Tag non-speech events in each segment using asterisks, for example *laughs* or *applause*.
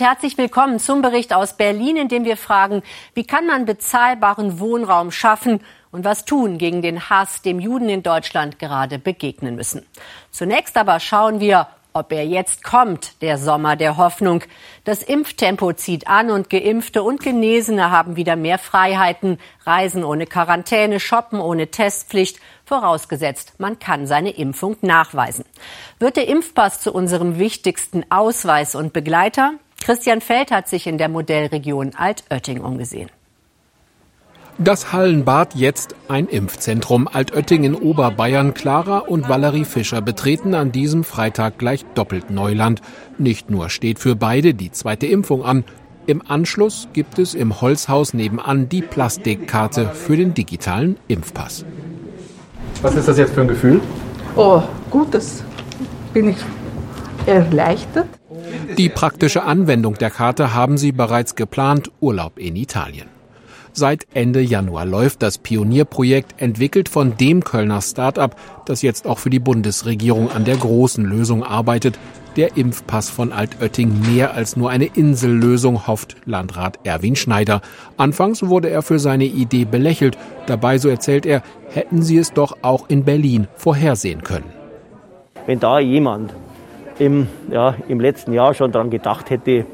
Herzlich willkommen zum Bericht aus Berlin, in dem wir fragen, wie kann man bezahlbaren Wohnraum schaffen und was tun gegen den Hass, dem Juden in Deutschland gerade begegnen müssen. Zunächst aber schauen wir, ob er jetzt kommt, der Sommer der Hoffnung. Das Impftempo zieht an und Geimpfte und Genesene haben wieder mehr Freiheiten, reisen ohne Quarantäne, shoppen ohne Testpflicht, vorausgesetzt, man kann seine Impfung nachweisen. Wird der Impfpass zu unserem wichtigsten Ausweis und Begleiter? Christian Feld hat sich in der Modellregion Altötting umgesehen. Das Hallenbad jetzt ein Impfzentrum. Altötting in Oberbayern. Clara und Valerie Fischer betreten an diesem Freitag gleich doppelt Neuland. Nicht nur steht für beide die zweite Impfung an. Im Anschluss gibt es im Holzhaus nebenan die Plastikkarte für den digitalen Impfpass. Was ist das jetzt für ein Gefühl? Oh, gut, das bin ich erleichtert. Die praktische Anwendung der Karte haben sie bereits geplant, Urlaub in Italien. Seit Ende Januar läuft das Pionierprojekt, entwickelt von dem Kölner Start-up, das jetzt auch für die Bundesregierung an der großen Lösung arbeitet. Der Impfpass von Altötting mehr als nur eine Insellösung, hofft Landrat Erwin Schneider. Anfangs wurde er für seine Idee belächelt. Dabei, so erzählt er, hätten sie es doch auch in Berlin vorhersehen können. Wenn da jemand im, ja, im letzten Jahr schon daran gedacht hätte,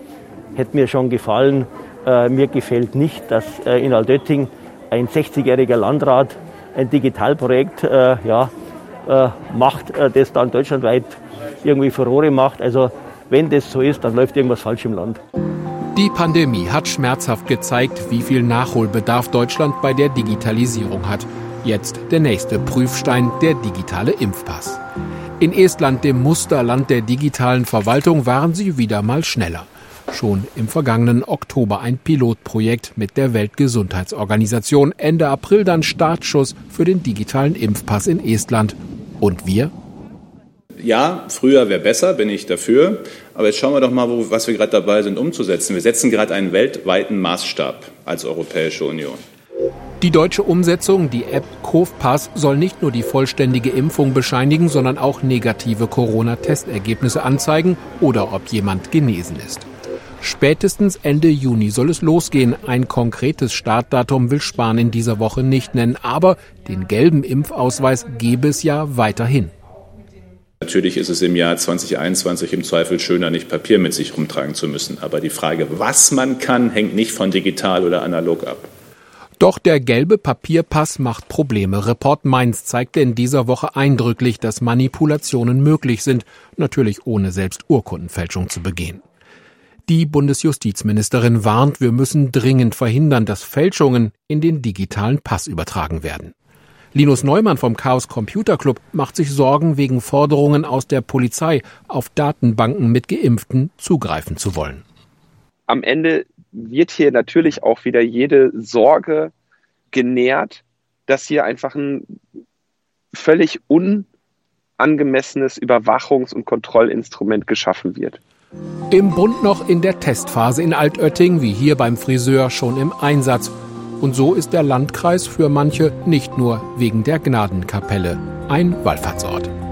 hätte mir schon gefallen. Äh, mir gefällt nicht, dass äh, in Altötting ein 60-jähriger Landrat ein Digitalprojekt äh, ja, äh, macht, äh, das dann deutschlandweit irgendwie Furore macht. Also wenn das so ist, dann läuft irgendwas falsch im Land. Die Pandemie hat schmerzhaft gezeigt, wie viel Nachholbedarf Deutschland bei der Digitalisierung hat. Jetzt der nächste Prüfstein, der digitale Impfpass. In Estland, dem Musterland der digitalen Verwaltung, waren sie wieder mal schneller. Schon im vergangenen Oktober ein Pilotprojekt mit der Weltgesundheitsorganisation. Ende April dann Startschuss für den digitalen Impfpass in Estland. Und wir? Ja, früher wäre besser, bin ich dafür. Aber jetzt schauen wir doch mal, wo, was wir gerade dabei sind umzusetzen. Wir setzen gerade einen weltweiten Maßstab als Europäische Union. Die deutsche Umsetzung, die App Kofpass, soll nicht nur die vollständige Impfung bescheinigen, sondern auch negative Corona-Testergebnisse anzeigen oder ob jemand genesen ist. Spätestens Ende Juni soll es losgehen. Ein konkretes Startdatum will Spahn in dieser Woche nicht nennen, aber den gelben Impfausweis gebe es ja weiterhin. Natürlich ist es im Jahr 2021 im Zweifel schöner, nicht Papier mit sich rumtragen zu müssen. Aber die Frage, was man kann, hängt nicht von digital oder analog ab. Doch der gelbe Papierpass macht Probleme. Report Mainz zeigte in dieser Woche eindrücklich, dass Manipulationen möglich sind, natürlich ohne selbst Urkundenfälschung zu begehen. Die Bundesjustizministerin warnt, wir müssen dringend verhindern, dass Fälschungen in den digitalen Pass übertragen werden. Linus Neumann vom Chaos Computer Club macht sich Sorgen wegen Forderungen aus der Polizei, auf Datenbanken mit Geimpften zugreifen zu wollen. Am Ende wird hier natürlich auch wieder jede Sorge genährt, dass hier einfach ein völlig unangemessenes Überwachungs- und Kontrollinstrument geschaffen wird. Im Bund noch in der Testphase in Altötting, wie hier beim Friseur, schon im Einsatz. Und so ist der Landkreis für manche nicht nur wegen der Gnadenkapelle ein Wallfahrtsort.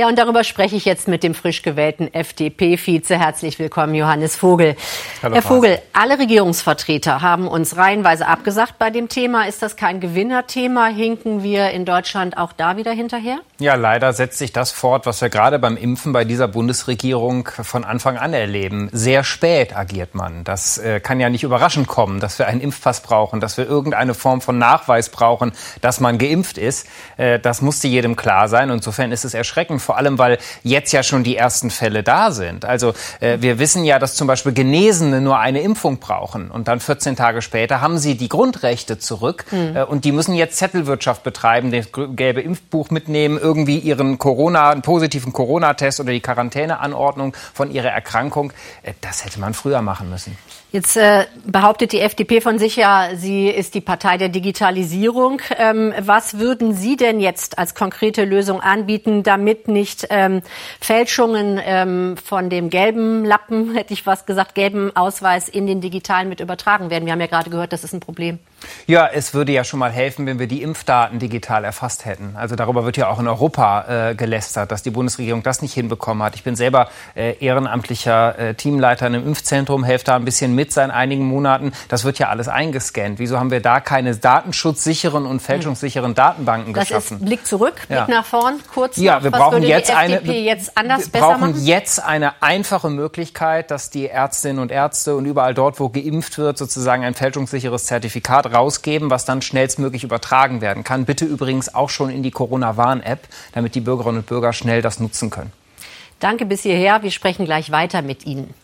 Ja, und darüber spreche ich jetzt mit dem frisch gewählten FDP-Vize. Herzlich willkommen, Johannes Vogel. Hallo, Herr Vogel, alle Regierungsvertreter haben uns reihenweise abgesagt bei dem Thema. Ist das kein Gewinnerthema? Hinken wir in Deutschland auch da wieder hinterher? Ja, leider setzt sich das fort, was wir gerade beim Impfen bei dieser Bundesregierung von Anfang an erleben. Sehr spät agiert man. Das äh, kann ja nicht überraschend kommen, dass wir einen Impfpass brauchen, dass wir irgendeine Form von Nachweis brauchen, dass man geimpft ist. Äh, das musste jedem klar sein. Insofern ist es erschreckend vor allem weil jetzt ja schon die ersten Fälle da sind. Also äh, wir wissen ja, dass zum Beispiel Genesene nur eine Impfung brauchen und dann 14 Tage später haben sie die Grundrechte zurück mhm. äh, und die müssen jetzt Zettelwirtschaft betreiben, das gelbe Impfbuch mitnehmen, irgendwie ihren Corona, einen positiven Corona-Test oder die Quarantäneanordnung von ihrer Erkrankung. Äh, das hätte man früher machen müssen. Jetzt äh, behauptet die FDP von sich ja, sie ist die Partei der Digitalisierung. Ähm, was würden Sie denn jetzt als konkrete Lösung anbieten, damit nicht. Ähm, Fälschungen ähm, von dem gelben Lappen, *laughs* hätte ich was gesagt, gelben Ausweis in den digitalen mit übertragen werden. Wir haben ja gerade gehört, das ist ein Problem. Ja, es würde ja schon mal helfen, wenn wir die Impfdaten digital erfasst hätten. Also darüber wird ja auch in Europa äh, gelästert, dass die Bundesregierung das nicht hinbekommen hat. Ich bin selber äh, ehrenamtlicher äh, Teamleiter in einem Impfzentrum, helfe da ein bisschen mit seit einigen Monaten. Das wird ja alles eingescannt. Wieso haben wir da keine datenschutzsicheren und fälschungssicheren Datenbanken das geschaffen? Ist Blick zurück, Blick ja. nach vorn, kurz Ja, noch. wir brauchen jetzt eine jetzt wir brauchen jetzt eine einfache Möglichkeit, dass die Ärztinnen und Ärzte und überall dort, wo geimpft wird, sozusagen ein fälschungssicheres Zertifikat rausgeben, was dann schnellstmöglich übertragen werden kann. Bitte übrigens auch schon in die Corona-Warn-App, damit die Bürgerinnen und Bürger schnell das nutzen können. Danke bis hierher. Wir sprechen gleich weiter mit Ihnen.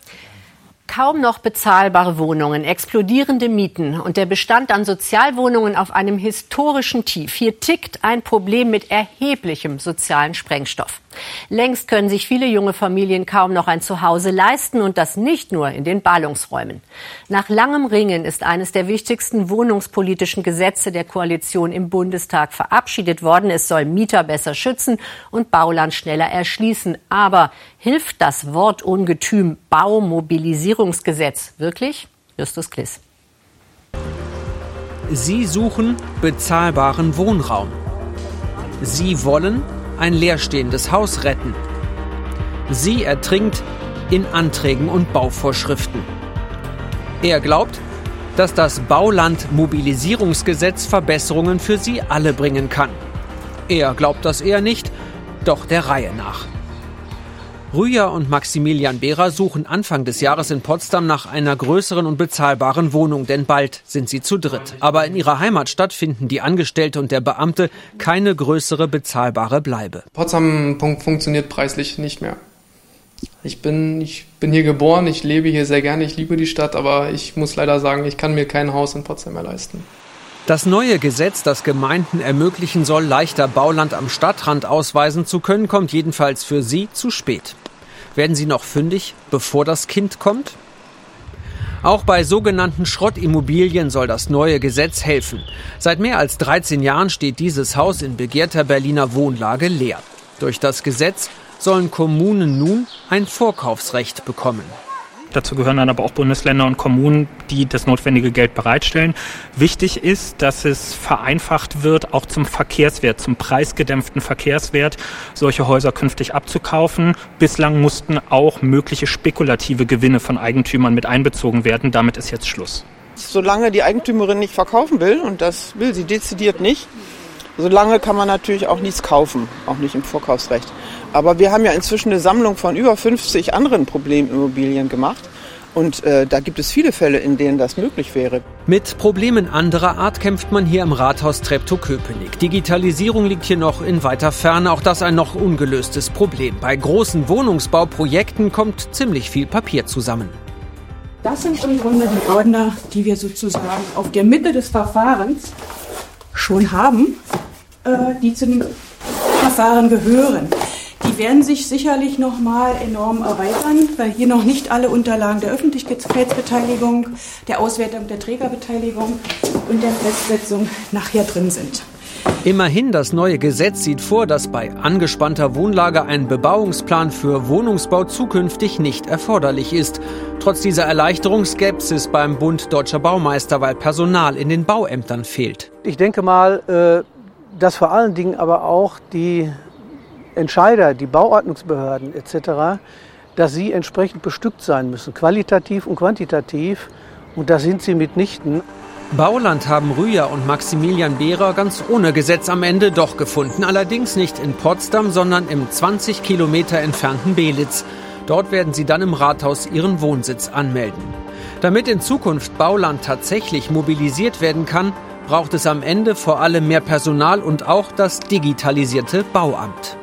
Kaum noch bezahlbare Wohnungen, explodierende Mieten und der Bestand an Sozialwohnungen auf einem historischen Tief. Hier tickt ein Problem mit erheblichem sozialen Sprengstoff. Längst können sich viele junge Familien kaum noch ein Zuhause leisten und das nicht nur in den Ballungsräumen. Nach langem Ringen ist eines der wichtigsten wohnungspolitischen Gesetze der Koalition im Bundestag verabschiedet worden. Es soll Mieter besser schützen und Bauland schneller erschließen. Aber hilft das Wortungetüm Baumobilisierungsgesetz wirklich? Justus Kliss. Sie suchen bezahlbaren Wohnraum. Sie wollen ein leerstehendes Haus retten. Sie ertrinkt in Anträgen und Bauvorschriften. Er glaubt, dass das Baulandmobilisierungsgesetz Verbesserungen für sie alle bringen kann. Er glaubt das eher nicht, doch der Reihe nach. Rüja und Maximilian Behrer suchen Anfang des Jahres in Potsdam nach einer größeren und bezahlbaren Wohnung, denn bald sind sie zu dritt. Aber in ihrer Heimatstadt finden die Angestellte und der Beamte keine größere bezahlbare Bleibe. Potsdam funktioniert preislich nicht mehr. Ich bin, ich bin hier geboren, ich lebe hier sehr gerne, ich liebe die Stadt, aber ich muss leider sagen, ich kann mir kein Haus in Potsdam mehr leisten. Das neue Gesetz, das Gemeinden ermöglichen soll, leichter Bauland am Stadtrand ausweisen zu können, kommt jedenfalls für Sie zu spät. Werden Sie noch fündig, bevor das Kind kommt? Auch bei sogenannten Schrottimmobilien soll das neue Gesetz helfen. Seit mehr als 13 Jahren steht dieses Haus in begehrter Berliner Wohnlage leer. Durch das Gesetz sollen Kommunen nun ein Vorkaufsrecht bekommen. Dazu gehören dann aber auch Bundesländer und Kommunen, die das notwendige Geld bereitstellen. Wichtig ist, dass es vereinfacht wird, auch zum Verkehrswert, zum preisgedämpften Verkehrswert, solche Häuser künftig abzukaufen. Bislang mussten auch mögliche spekulative Gewinne von Eigentümern mit einbezogen werden. Damit ist jetzt Schluss. Solange die Eigentümerin nicht verkaufen will, und das will sie dezidiert nicht, solange kann man natürlich auch nichts kaufen, auch nicht im Vorkaufsrecht. Aber wir haben ja inzwischen eine Sammlung von über 50 anderen Problemimmobilien gemacht. Und äh, da gibt es viele Fälle, in denen das möglich wäre. Mit Problemen anderer Art kämpft man hier im Rathaus Treptow-Köpenick. Digitalisierung liegt hier noch in weiter Ferne, auch das ein noch ungelöstes Problem. Bei großen Wohnungsbauprojekten kommt ziemlich viel Papier zusammen. Das sind im Grunde die Ordner, die wir sozusagen auf der Mitte des Verfahrens schon haben, äh, die zu dem Verfahren gehören. Die werden sich sicherlich noch mal enorm erweitern, weil hier noch nicht alle Unterlagen der Öffentlichkeitsbeteiligung, der Auswertung der Trägerbeteiligung und der Festsetzung nachher drin sind. Immerhin, das neue Gesetz sieht vor, dass bei angespannter Wohnlage ein Bebauungsplan für Wohnungsbau zukünftig nicht erforderlich ist. Trotz dieser Erleichterung Skepsis beim Bund Deutscher Baumeister, weil Personal in den Bauämtern fehlt. Ich denke mal, äh, dass vor allen Dingen aber auch die Entscheider, die Bauordnungsbehörden etc., dass sie entsprechend bestückt sein müssen, qualitativ und quantitativ. Und da sind sie mitnichten. Bauland haben Rüja und Maximilian Behrer ganz ohne Gesetz am Ende doch gefunden. Allerdings nicht in Potsdam, sondern im 20 Kilometer entfernten Belitz. Dort werden sie dann im Rathaus ihren Wohnsitz anmelden. Damit in Zukunft Bauland tatsächlich mobilisiert werden kann, braucht es am Ende vor allem mehr Personal und auch das digitalisierte Bauamt.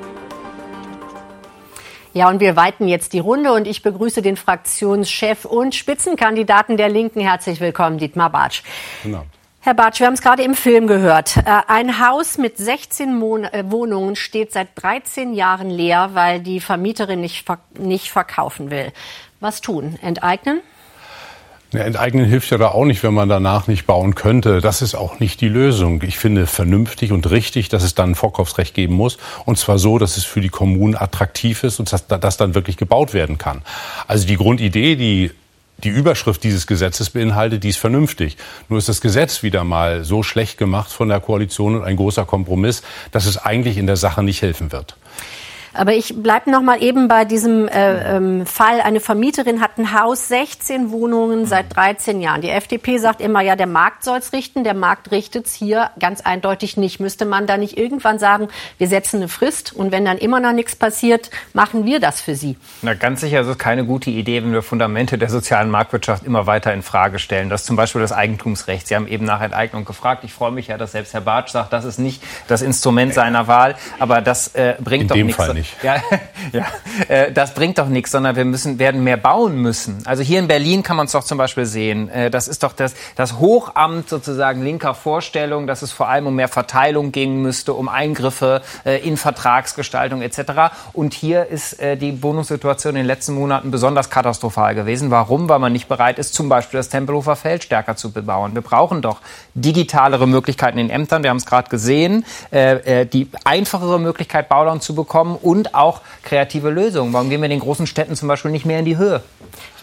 Ja, und wir weiten jetzt die Runde und ich begrüße den Fraktionschef und Spitzenkandidaten der Linken. Herzlich willkommen, Dietmar Bartsch. Genau. Herr Bartsch, wir haben es gerade im Film gehört. Äh, ein Haus mit 16 Mon äh, Wohnungen steht seit 13 Jahren leer, weil die Vermieterin nicht, ver nicht verkaufen will. Was tun? Enteignen? Enteignen hilft ja da auch nicht, wenn man danach nicht bauen könnte. Das ist auch nicht die Lösung. Ich finde vernünftig und richtig, dass es dann ein Vorkaufsrecht geben muss. Und zwar so, dass es für die Kommunen attraktiv ist und dass, dass dann wirklich gebaut werden kann. Also die Grundidee, die die Überschrift dieses Gesetzes beinhaltet, die ist vernünftig. Nur ist das Gesetz wieder mal so schlecht gemacht von der Koalition und ein großer Kompromiss, dass es eigentlich in der Sache nicht helfen wird. Aber ich bleibe noch mal eben bei diesem äh, ähm, Fall. Eine Vermieterin hat ein Haus, 16 Wohnungen seit 13 Jahren. Die FDP sagt immer, ja, der Markt soll es richten. Der Markt richtet es hier ganz eindeutig nicht. Müsste man da nicht irgendwann sagen, wir setzen eine Frist und wenn dann immer noch nichts passiert, machen wir das für Sie? Na, ganz sicher ist es keine gute Idee, wenn wir Fundamente der sozialen Marktwirtschaft immer weiter in Frage stellen. Das ist zum Beispiel das Eigentumsrecht. Sie haben eben nach Enteignung gefragt. Ich freue mich ja, dass selbst Herr Bartsch sagt, das ist nicht das Instrument seiner Wahl. Aber das äh, bringt in doch dem nichts. Nicht. Ja, *laughs* ja äh, das bringt doch nichts, sondern wir müssen, werden mehr bauen müssen. Also hier in Berlin kann man es doch zum Beispiel sehen. Äh, das ist doch das, das Hochamt sozusagen linker Vorstellung, dass es vor allem um mehr Verteilung gehen müsste, um Eingriffe äh, in Vertragsgestaltung etc. Und hier ist äh, die Wohnungssituation in den letzten Monaten besonders katastrophal gewesen. Warum? Weil man nicht bereit ist, zum Beispiel das Tempelhofer Feld stärker zu bebauen. Wir brauchen doch digitalere Möglichkeiten in Ämtern. Wir haben es gerade gesehen. Äh, die einfachere Möglichkeit, Bauland zu bekommen und auch kreative Lösungen. Warum gehen wir in den großen Städten zum Beispiel nicht mehr in die Höhe?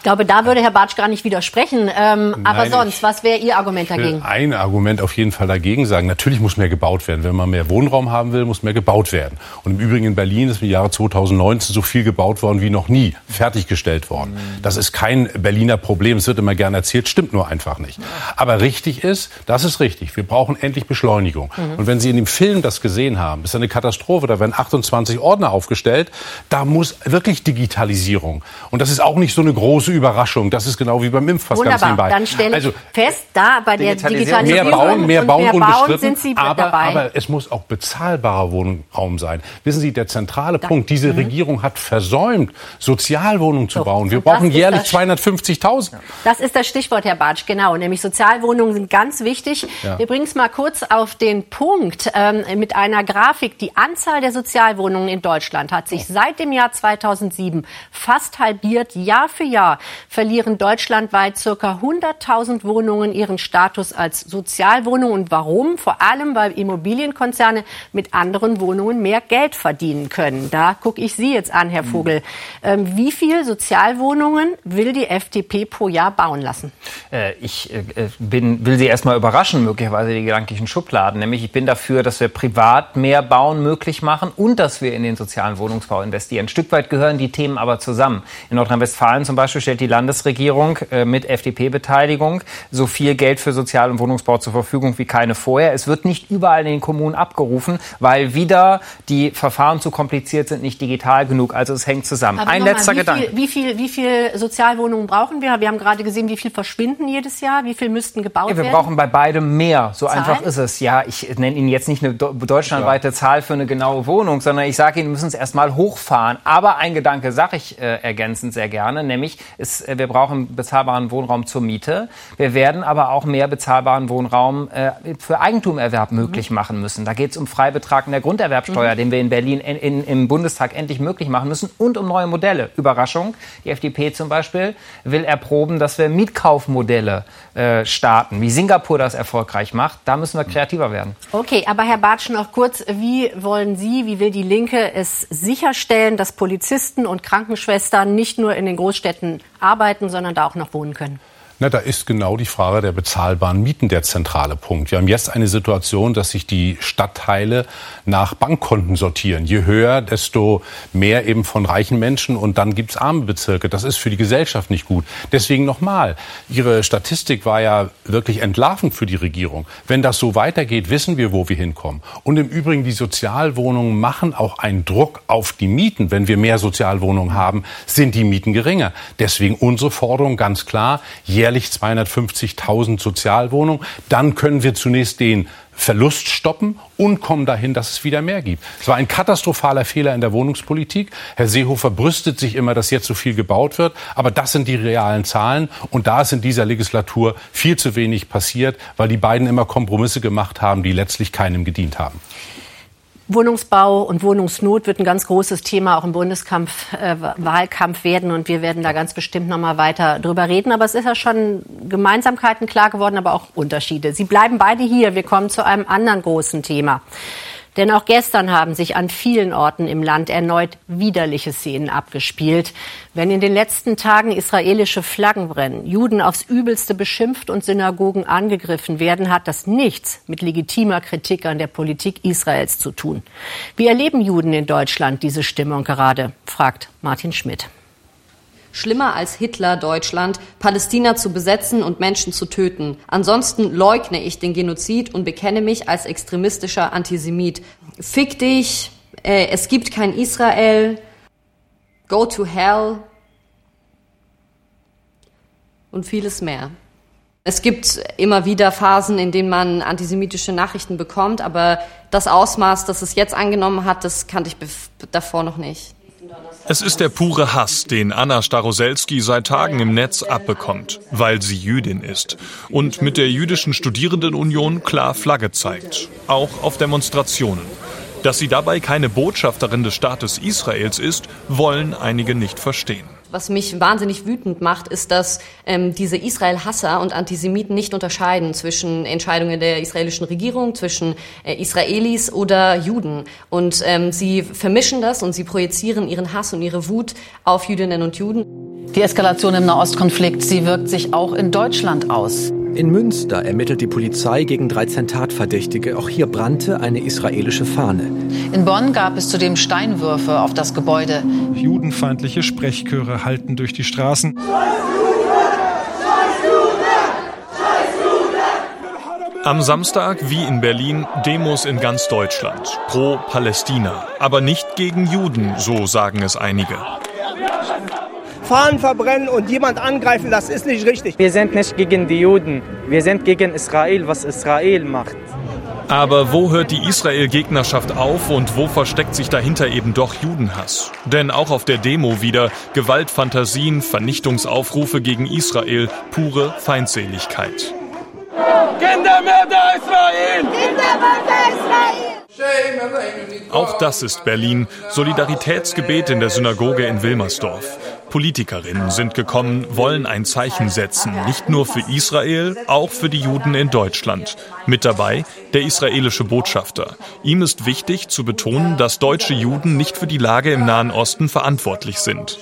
Ich glaube, da würde Herr Bartsch gar nicht widersprechen. Ähm, aber Nein, sonst, was wäre Ihr Argument dagegen? ein Argument auf jeden Fall dagegen sagen. Natürlich muss mehr gebaut werden. Wenn man mehr Wohnraum haben will, muss mehr gebaut werden. Und im Übrigen in Berlin ist im Jahre 2019 so viel gebaut worden wie noch nie, fertiggestellt worden. Das ist kein Berliner Problem. Es wird immer gerne erzählt, stimmt nur einfach nicht. Aber richtig ist, das ist richtig. Wir brauchen endlich Beschleunigung. Mhm. Und wenn Sie in dem Film das gesehen haben, ist eine Katastrophe. Da werden 28 Ordner aufgestellt. Da muss wirklich Digitalisierung. Und das ist auch nicht so eine große Überraschung. Das ist genau wie beim Impfpass ganz Wunderbar, nebenbei. dann stelle ich also, fest, da bei der Digitalisierung. Mehr bauen, mehr und bauen, mehr bauen sind Sie aber, dabei. aber es muss auch bezahlbarer Wohnraum sein. Wissen Sie, der zentrale Punkt, diese Regierung hat versäumt, Sozialwohnungen zu bauen. Wir brauchen jährlich das- 250.000. Das ist das Stichwort, Herr Bartsch, genau. Nämlich Sozialwohnungen sind ganz wichtig. Ja. Wir bringen es mal kurz auf den Punkt ähm, mit einer Grafik. Die Anzahl der Sozialwohnungen in Deutschland hat sich seit dem Jahr 2007 fast halbiert. Jahr für Jahr verlieren deutschlandweit circa 100.000 Wohnungen ihren Status als Sozialwohnung. Und warum? Vor allem, weil Immobilienkonzerne mit anderen Wohnungen mehr Geld verdienen können. Da gucke ich Sie jetzt an, Herr Vogel. Ähm, wie viel Sozialwohnungen will die FDP pro Jahr bauen lassen? Äh, ich äh, bin, will Sie erstmal überraschen, möglicherweise die gedanklichen Schubladen. Nämlich, ich bin dafür, dass wir privat mehr Bauen möglich machen und dass wir in den sozialen Wohnungsbau investieren. Ein Stück weit gehören die Themen aber zusammen. In Nordrhein-Westfalen zum Beispiel stellt die Landesregierung äh, mit FDP-Beteiligung so viel Geld für Sozial- und Wohnungsbau zur Verfügung wie keine vorher. Es wird nicht überall in den Kommunen abgerufen, weil wieder die Verfahren zu kompliziert sind, nicht digital genug. Also es hängt zusammen. Aber Ein letzter wie Gedanke. Viel, wie, viel, wie viel Sozialwohnungen brauchen wir? Wir haben gerade gesehen, wie viel verschwinden jedes Jahr. Wie viel müssten gebaut Ja, wir werden? brauchen bei beidem mehr. So Zahlen? einfach ist es. Ja, ich nenne Ihnen jetzt nicht eine deutschlandweite Zahl für eine genaue Wohnung, sondern ich sage Ihnen, wir müssen es erstmal hochfahren. Aber ein Gedanke sage ich äh, ergänzend sehr gerne, nämlich ist, äh, wir brauchen bezahlbaren Wohnraum zur Miete. Wir werden aber auch mehr bezahlbaren Wohnraum äh, für Eigentumerwerb möglich machen müssen. Da geht es um Freibetrag in der Grunderwerbsteuer, Mhm. den wir in Berlin in, in, im Bundestag endlich möglich machen müssen und um neue Modelle. Überraschung, die FDP zum Beispiel will erproben, dass wir Mietkaufmodelle äh, starten, wie Singapur das erfolgreich macht. Da müssen wir kreativer werden. Okay, aber Herr Bartsch noch kurz, wie wollen Sie, wie will die Linke es sicherstellen, dass Polizisten und Krankenschwestern nicht nur in den Großstädten arbeiten, sondern da auch noch wohnen können? Na, da ist genau die Frage der bezahlbaren Mieten der zentrale Punkt. Wir haben jetzt eine Situation, dass sich die Stadtteile nach Bankkonten sortieren. Je höher, desto mehr eben von reichen Menschen und dann gibt's arme Bezirke. Das ist für die Gesellschaft nicht gut. Deswegen nochmal, Ihre Statistik war ja wirklich entlarvend für die Regierung. Wenn das so weitergeht, wissen wir, wo wir hinkommen. Und im Übrigen, die Sozialwohnungen machen auch einen Druck auf die Mieten. Wenn wir mehr Sozialwohnungen haben, sind die Mieten geringer. Deswegen unsere Forderung ganz klar, jährlich 250.000 Sozialwohnungen. Dann können wir zunächst den Verlust stoppen und kommen dahin, dass es wieder mehr gibt. Es war ein katastrophaler Fehler in der Wohnungspolitik. Herr Seehofer brüstet sich immer, dass jetzt so viel gebaut wird. Aber das sind die realen Zahlen. Und da ist in dieser Legislatur viel zu wenig passiert, weil die beiden immer Kompromisse gemacht haben, die letztlich keinem gedient haben. Wohnungsbau und Wohnungsnot wird ein ganz großes Thema auch im Bundeskampf, äh, Wahlkampf werden und wir werden da ganz bestimmt noch mal weiter drüber reden. Aber es ist ja schon Gemeinsamkeiten klar geworden, aber auch Unterschiede. Sie bleiben beide hier. Wir kommen zu einem anderen großen Thema. Denn auch gestern haben sich an vielen Orten im Land erneut widerliche Szenen abgespielt. Wenn in den letzten Tagen israelische Flaggen brennen, Juden aufs Übelste beschimpft und Synagogen angegriffen werden, hat das nichts mit legitimer Kritik an der Politik Israels zu tun. Wie erleben Juden in Deutschland diese Stimmung gerade? fragt Martin Schmidt schlimmer als Hitler Deutschland, Palästina zu besetzen und Menschen zu töten. Ansonsten leugne ich den Genozid und bekenne mich als extremistischer Antisemit. Fick dich, äh, es gibt kein Israel, go to hell und vieles mehr. Es gibt immer wieder Phasen, in denen man antisemitische Nachrichten bekommt, aber das Ausmaß, das es jetzt angenommen hat, das kannte ich davor noch nicht. Es ist der pure Hass, den Anna Staroselski seit Tagen im Netz abbekommt, weil sie Jüdin ist und mit der jüdischen Studierendenunion klar Flagge zeigt, auch auf Demonstrationen. Dass sie dabei keine Botschafterin des Staates Israels ist, wollen einige nicht verstehen. Was mich wahnsinnig wütend macht, ist, dass ähm, diese Israel-Hasser und Antisemiten nicht unterscheiden zwischen Entscheidungen der israelischen Regierung, zwischen äh, Israelis oder Juden. Und ähm, sie vermischen das und sie projizieren ihren Hass und ihre Wut auf Jüdinnen und Juden. Die Eskalation im Nahostkonflikt, sie wirkt sich auch in Deutschland aus. In Münster ermittelt die Polizei gegen 13 Tatverdächtige. Auch hier brannte eine israelische Fahne. In Bonn gab es zudem Steinwürfe auf das Gebäude. Judenfeindliche Sprechchöre halten durch die Straßen. Am Samstag, wie in Berlin, Demos in ganz Deutschland. Pro Palästina. Aber nicht gegen Juden, so sagen es einige. Fahnen verbrennen und jemand angreifen, das ist nicht richtig. Wir sind nicht gegen die Juden, wir sind gegen Israel, was Israel macht. Aber wo hört die Israel-Gegnerschaft auf und wo versteckt sich dahinter eben doch Judenhass? Denn auch auf der Demo wieder Gewaltfantasien, Vernichtungsaufrufe gegen Israel, pure Feindseligkeit. Kindermörder Israel! Kindermörder Israel! Auch das ist Berlin. Solidaritätsgebet in der Synagoge in Wilmersdorf. Politikerinnen sind gekommen, wollen ein Zeichen setzen, nicht nur für Israel, auch für die Juden in Deutschland. Mit dabei der israelische Botschafter. Ihm ist wichtig zu betonen, dass deutsche Juden nicht für die Lage im Nahen Osten verantwortlich sind.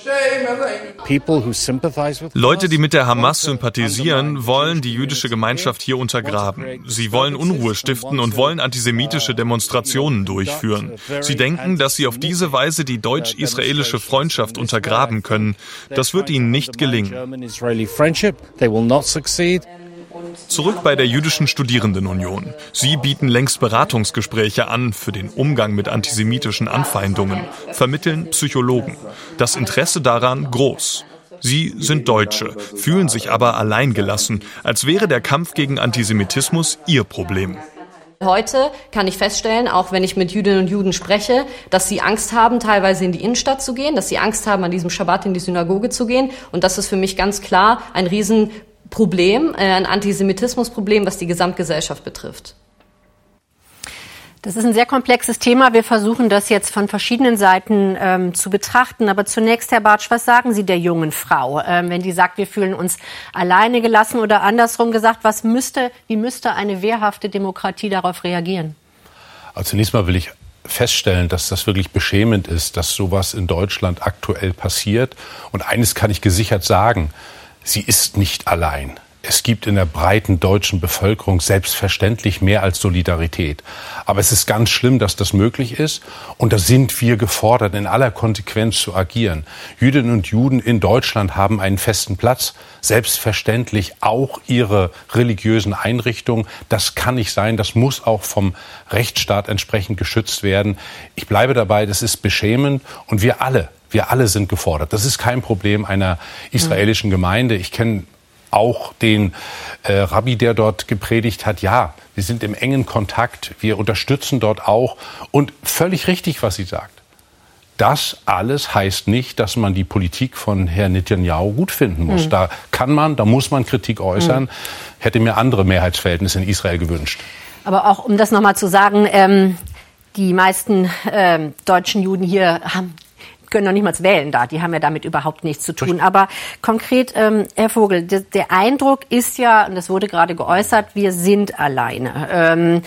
Leute, die mit der Hamas sympathisieren, wollen die jüdische Gemeinschaft hier untergraben. Sie wollen Unruhe stiften und wollen antisemitische Demonstrationen durchführen. Sie denken, dass sie auf diese Weise die deutsch-israelische Freundschaft untergraben können. Das wird ihnen nicht gelingen. Zurück bei der Jüdischen Studierendenunion. Sie bieten längst Beratungsgespräche an für den Umgang mit antisemitischen Anfeindungen, vermitteln Psychologen. Das Interesse daran groß. Sie sind Deutsche, fühlen sich aber alleingelassen, als wäre der Kampf gegen Antisemitismus ihr Problem. Heute kann ich feststellen, auch wenn ich mit Jüdinnen und Juden spreche, dass sie Angst haben, teilweise in die Innenstadt zu gehen, dass sie Angst haben, an diesem Schabbat in die Synagoge zu gehen. Und das ist für mich ganz klar ein Riesenproblem, äh, ein Antisemitismusproblem, was die Gesamtgesellschaft betrifft. Das ist ein sehr komplexes Thema. Wir versuchen das jetzt von verschiedenen Seiten ähm, zu betrachten. Aber zunächst, Herr Bartsch, was sagen Sie der jungen Frau, ähm, wenn die sagt, wir fühlen uns alleine gelassen oder andersrum gesagt, was müsste, wie müsste eine wehrhafte Demokratie darauf reagieren? Also zunächst mal will ich feststellen, dass das wirklich beschämend ist, dass sowas in Deutschland aktuell passiert. Und eines kann ich gesichert sagen, sie ist nicht allein. Es gibt in der breiten deutschen Bevölkerung selbstverständlich mehr als Solidarität. Aber es ist ganz schlimm, dass das möglich ist. Und da sind wir gefordert, in aller Konsequenz zu agieren. Jüdinnen und Juden in Deutschland haben einen festen Platz. Selbstverständlich auch ihre religiösen Einrichtungen. Das kann nicht sein. Das muss auch vom Rechtsstaat entsprechend geschützt werden. Ich bleibe dabei, das ist beschämend. Und wir alle, wir alle sind gefordert. Das ist kein Problem einer israelischen Gemeinde. Ich kenne auch den äh, Rabbi, der dort gepredigt hat, ja, wir sind im engen Kontakt, wir unterstützen dort auch und völlig richtig, was sie sagt. Das alles heißt nicht, dass man die Politik von Herrn Netanyahu gut finden muss. Mhm. Da kann man, da muss man Kritik äußern. Mhm. Hätte mir andere Mehrheitsverhältnisse in Israel gewünscht. Aber auch um das nochmal zu sagen, ähm, die meisten äh, deutschen Juden hier haben können noch nicht mal wählen da. Die haben ja damit überhaupt nichts zu tun. Aber konkret, ähm, Herr Vogel, der, der Eindruck ist ja, und das wurde gerade geäußert, wir sind alleine. Ähm,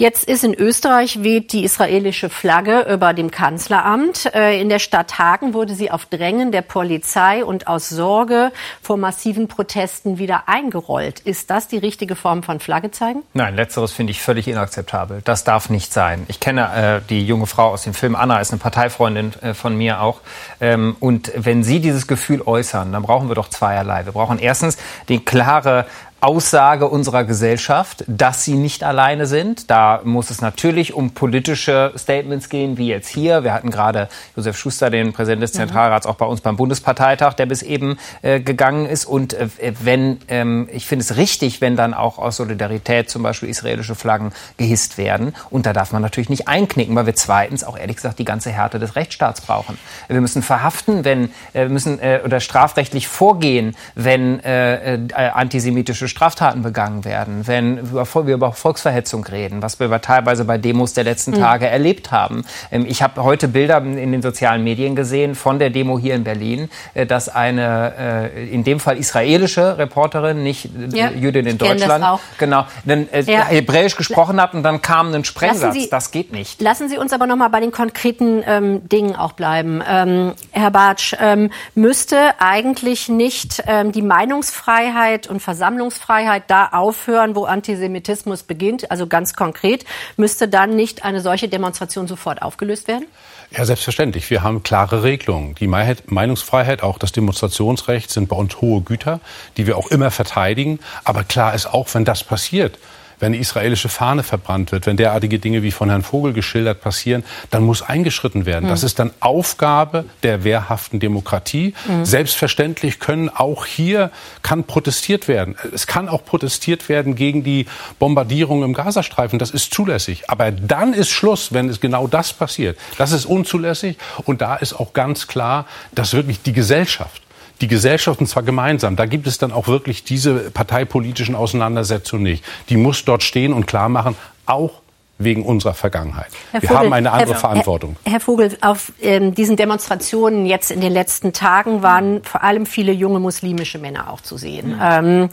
Jetzt ist in Österreich weht die israelische Flagge über dem Kanzleramt. Äh, in der Stadt Hagen wurde sie auf Drängen der Polizei und aus Sorge vor massiven Protesten wieder eingerollt. Ist das die richtige Form von Flagge zeigen? Nein, letzteres finde ich völlig inakzeptabel. Das darf nicht sein. Ich kenne äh, die junge Frau aus dem Film Anna, ist eine Parteifreundin äh, von mir auch. Ähm, und wenn Sie dieses Gefühl äußern, dann brauchen wir doch zweierlei. Wir brauchen erstens die klare Aussage unserer Gesellschaft, dass sie nicht alleine sind. Da muss es natürlich um politische Statements gehen, wie jetzt hier. Wir hatten gerade Josef Schuster, den Präsident des. Zentralrats, auch bei uns beim Bundesparteitag, der bis eben äh, gegangen ist. Und äh, wenn, ähm, ich finde es richtig, wenn dann auch aus Solidarität zum Beispiel israelische Flaggen gehisst werden. Und da darf man natürlich nicht einknicken, weil wir zweitens auch ehrlich gesagt die ganze Härte des Rechtsstaats brauchen. Wir müssen verhaften, wenn, äh, müssen äh, oder strafrechtlich vorgehen, wenn äh, äh, antisemitische Straftaten begangen werden, wenn wir über Volksverhetzung reden, was wir teilweise bei Demos der letzten mhm. Tage erlebt haben. Ähm, ich habe heute Bilder in den sozialen Medien gesehen von der Demo hier in Berlin, äh, dass eine äh, in dem Fall israelische Reporterin, nicht äh, ja, Jüdin in Deutschland, genau, dann ja. Hebräisch gesprochen hat und dann kam ein Sprengsatz. Sie, das geht nicht. Lassen Sie uns aber noch mal bei den konkreten ähm, Dingen auch bleiben. Ähm, Herr Bartsch, ähm, müsste eigentlich nicht ähm, die Meinungsfreiheit und Versammlungsfreiheit Meinungsfreiheit da aufhören, wo Antisemitismus beginnt? Also ganz konkret, müsste dann nicht eine solche Demonstration sofort aufgelöst werden? Ja, selbstverständlich. Wir haben klare Regelungen. Die Meinungsfreiheit, auch das Demonstrationsrecht sind bei uns hohe Güter, die wir auch immer verteidigen. Aber klar ist auch, wenn das passiert, wenn eine israelische Fahne verbrannt wird, wenn derartige Dinge wie von Herrn Vogel geschildert passieren, dann muss eingeschritten werden. Mhm. Das ist dann Aufgabe der wehrhaften Demokratie. Mhm. Selbstverständlich können auch hier kann protestiert werden. Es kann auch protestiert werden gegen die Bombardierung im Gazastreifen. Das ist zulässig. Aber dann ist Schluss, wenn es genau das passiert. Das ist unzulässig. Und da ist auch ganz klar, dass wirklich die Gesellschaft die Gesellschaft, und zwar gemeinsam. Da gibt es dann auch wirklich diese parteipolitischen Auseinandersetzungen nicht. Die muss dort stehen und klar machen, auch wegen unserer Vergangenheit. Herr wir Vogel, haben eine andere Herr, Verantwortung. Herr Vogel, auf ähm, diesen Demonstrationen jetzt in den letzten Tagen waren vor allem viele junge muslimische Männer auch zu sehen. Mhm. Ähm,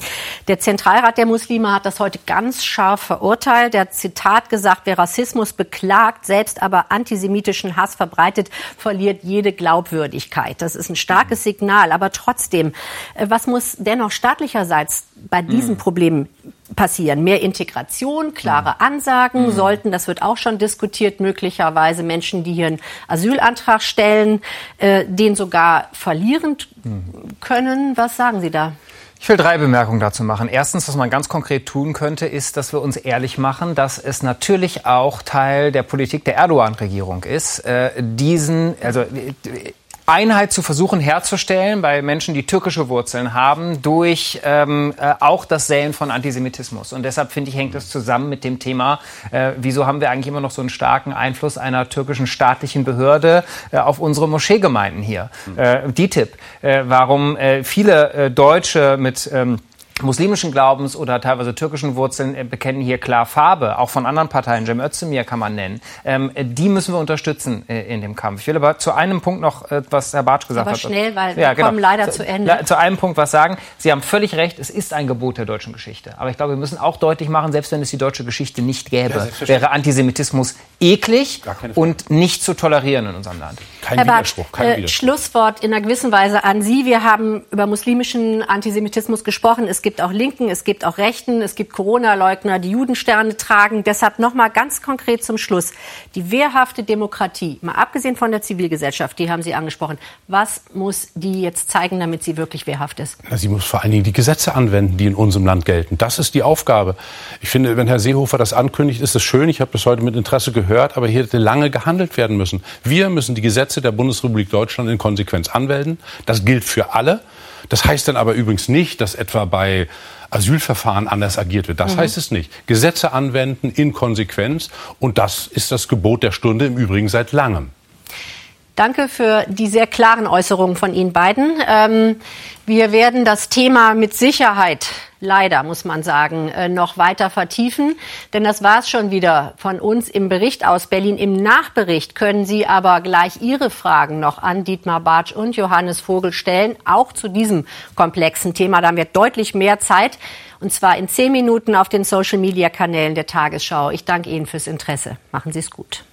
der Zentralrat der Muslime hat das heute ganz scharf verurteilt. Der hat Zitat gesagt, wer Rassismus beklagt, selbst aber antisemitischen Hass verbreitet, verliert jede Glaubwürdigkeit. Das ist ein starkes Signal. Aber trotzdem, äh, was muss dennoch staatlicherseits bei diesen mhm. Problemen passieren. Mehr Integration, klare mhm. Ansagen mhm. sollten, das wird auch schon diskutiert, möglicherweise Menschen, die hier einen Asylantrag stellen, äh, den sogar verlieren mhm. können. Was sagen Sie da? Ich will drei Bemerkungen dazu machen. Erstens, was man ganz konkret tun könnte, ist, dass wir uns ehrlich machen, dass es natürlich auch Teil der Politik der Erdogan-Regierung ist, äh, diesen, also Einheit zu versuchen herzustellen bei Menschen, die türkische Wurzeln haben, durch ähm, äh, auch das Säen von Antisemitismus. Und deshalb finde ich, hängt es zusammen mit dem Thema, äh, wieso haben wir eigentlich immer noch so einen starken Einfluss einer türkischen staatlichen Behörde äh, auf unsere Moscheegemeinden hier. Mhm. Äh, DITIB. Äh, warum äh, viele äh, Deutsche mit ähm, muslimischen Glaubens oder teilweise türkischen Wurzeln äh, bekennen hier klar Farbe, auch von anderen Parteien, Cem Özdemir kann man nennen. Ähm, die müssen wir unterstützen äh, in dem Kampf. Ich will aber zu einem Punkt noch, äh, was Herr Bartsch gesagt aber hat. schnell, weil wir ja, genau. kommen leider zu, zu Ende. Zu einem Punkt was sagen. Sie haben völlig recht, es ist ein Gebot der deutschen Geschichte. Aber ich glaube, wir müssen auch deutlich machen, selbst wenn es die deutsche Geschichte nicht gäbe, ja, wäre Antisemitismus eklig und nicht zu tolerieren in unserem Land. Kein Herr Widerspruch, kein äh, Widerspruch. Schlusswort in einer gewissen Weise an Sie. Wir haben über muslimischen Antisemitismus gesprochen. Es gibt auch Linken, es gibt auch Rechten, es gibt Corona-Leugner, die Judensterne tragen. Deshalb noch mal ganz konkret zum Schluss. Die wehrhafte Demokratie, mal abgesehen von der Zivilgesellschaft, die haben Sie angesprochen. Was muss die jetzt zeigen, damit sie wirklich wehrhaft ist? Sie muss vor allen Dingen die Gesetze anwenden, die in unserem Land gelten. Das ist die Aufgabe. Ich finde, wenn Herr Seehofer das ankündigt, ist es schön. Ich habe das heute mit Interesse gehört, aber hier hätte lange gehandelt werden müssen. Wir müssen die Gesetze der Bundesrepublik Deutschland in Konsequenz anwenden. Das gilt für alle. Das heißt dann aber übrigens nicht, dass etwa bei Asylverfahren anders agiert wird. Das mhm. heißt es nicht. Gesetze anwenden in Konsequenz und das ist das Gebot der Stunde im Übrigen seit langem. Danke für die sehr klaren Äußerungen von Ihnen beiden. Ähm, wir werden das Thema mit Sicherheit leider, muss man sagen, äh, noch weiter vertiefen. Denn das war es schon wieder von uns im Bericht aus Berlin. Im Nachbericht können Sie aber gleich Ihre Fragen noch an Dietmar Bartsch und Johannes Vogel stellen, auch zu diesem komplexen Thema. Da haben wir deutlich mehr Zeit. Und zwar in zehn Minuten auf den Social-Media-Kanälen der Tagesschau. Ich danke Ihnen fürs Interesse. Machen Sie es gut.